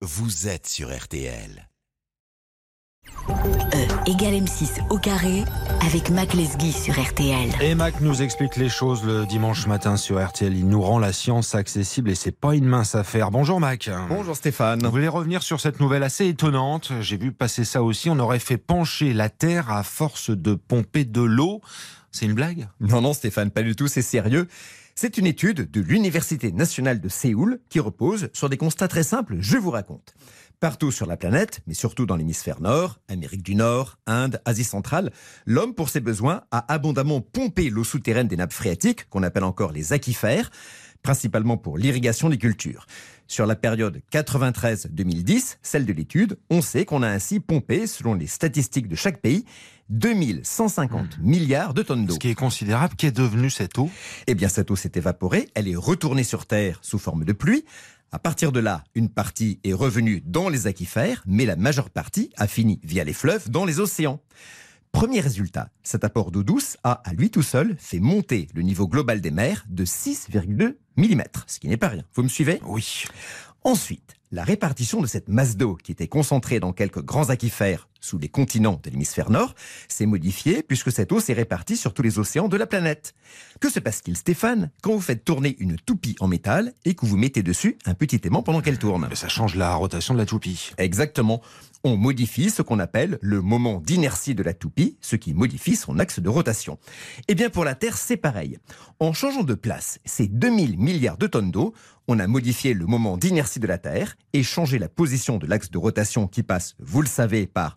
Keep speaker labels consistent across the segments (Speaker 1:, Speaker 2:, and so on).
Speaker 1: vous êtes sur RTL.
Speaker 2: E égale M6 au carré avec Mac Lesguy sur RTL.
Speaker 3: Et Mac nous explique les choses le dimanche matin sur RTL. Il nous rend la science accessible et c'est pas une mince affaire. Bonjour Mac.
Speaker 4: Bonjour Stéphane.
Speaker 3: Vous voulez revenir sur cette nouvelle assez étonnante J'ai vu passer ça aussi. On aurait fait pencher la Terre à force de pomper de l'eau. C'est une blague?
Speaker 4: Non, non Stéphane, pas du tout, c'est sérieux. C'est une étude de l'Université nationale de Séoul qui repose sur des constats très simples, je vous raconte. Partout sur la planète, mais surtout dans l'hémisphère nord, Amérique du Nord, Inde, Asie centrale, l'homme, pour ses besoins, a abondamment pompé l'eau souterraine des nappes phréatiques, qu'on appelle encore les aquifères, principalement pour l'irrigation des cultures. Sur la période 93-2010, celle de l'étude, on sait qu'on a ainsi pompé, selon les statistiques de chaque pays, 2150 milliards de tonnes d'eau.
Speaker 3: Ce qui est considérable, qu'est devenue cette eau?
Speaker 4: Eh bien, cette eau s'est évaporée, elle est retournée sur Terre sous forme de pluie. À partir de là, une partie est revenue dans les aquifères, mais la majeure partie a fini via les fleuves dans les océans. Premier résultat, cet apport d'eau douce a, à lui tout seul, fait monter le niveau global des mers de 6,2 mm, ce qui n'est pas rien. Vous me suivez?
Speaker 3: Oui.
Speaker 4: Ensuite, la répartition de cette masse d'eau qui était concentrée dans quelques grands aquifères sous les continents de l'hémisphère nord s'est modifiée puisque cette eau s'est répartie sur tous les océans de la planète. Que se passe-t-il, Stéphane, quand vous faites tourner une toupie en métal et que vous mettez dessus un petit aimant pendant qu'elle tourne?
Speaker 3: Ça change la rotation de la toupie.
Speaker 4: Exactement. On modifie ce qu'on appelle le moment d'inertie de la toupie, ce qui modifie son axe de rotation. Eh bien, pour la Terre, c'est pareil. En changeant de place ces 2000 milliards de tonnes d'eau, on a modifié le moment d'inertie de la Terre et changé la position de l'axe de rotation qui passe, vous le savez, par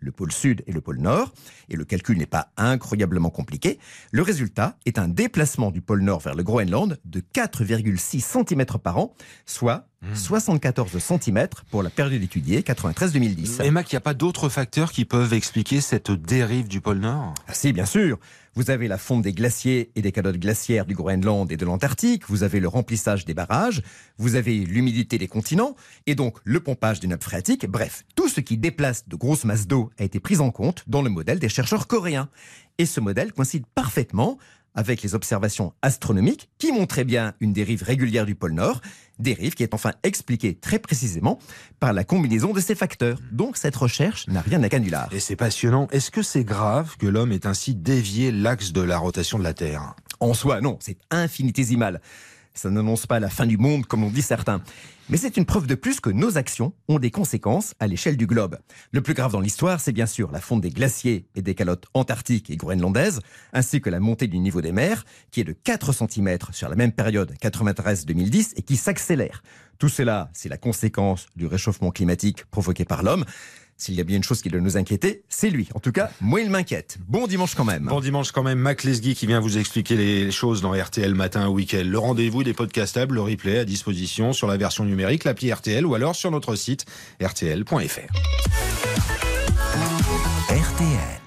Speaker 4: le pôle sud et le pôle nord, et le calcul n'est pas incroyablement compliqué, le résultat est un déplacement du pôle nord vers le Groenland de 4,6 cm par an, soit 74 cm pour la période étudiée 93-2010.
Speaker 3: Et Mac, il n'y a pas d'autres facteurs qui peuvent expliquer cette dérive du pôle Nord?
Speaker 4: Ah si, bien sûr. Vous avez la fonte des glaciers et des calottes glaciaires du Groenland et de l'Antarctique, vous avez le remplissage des barrages, vous avez l'humidité des continents, et donc le pompage des nappes phréatiques. Bref, tout ce qui déplace de grosses masses d'eau a été pris en compte dans le modèle des chercheurs coréens. Et ce modèle coïncide parfaitement avec les observations astronomiques qui montraient bien une dérive régulière du pôle Nord, dérive qui est enfin expliquée très précisément par la combinaison de ces facteurs. Donc cette recherche n'a rien à canular.
Speaker 3: Et c'est passionnant. Est-ce que c'est grave que l'homme ait ainsi dévié l'axe de la rotation de la Terre?
Speaker 4: En soi, non, c'est infinitésimal. Ça n'annonce pas la fin du monde, comme l'ont dit certains. Mais c'est une preuve de plus que nos actions ont des conséquences à l'échelle du globe. Le plus grave dans l'histoire, c'est bien sûr la fonte des glaciers et des calottes antarctiques et groenlandaises, ainsi que la montée du niveau des mers, qui est de 4 cm sur la même période 93-2010 et qui s'accélère. Tout cela, c'est la conséquence du réchauffement climatique provoqué par l'homme. S'il y a bien une chose qui doit nous inquiéter, c'est lui. En tout cas, moi, il m'inquiète. Bon dimanche quand même.
Speaker 3: Bon dimanche quand même, Mac Lesguy qui vient vous expliquer les choses dans RTL Matin Week-end. Le rendez-vous des podcastables, le replay à disposition sur la version numérique, l'appli RTL ou alors sur notre site rtl.fr.
Speaker 1: RTL.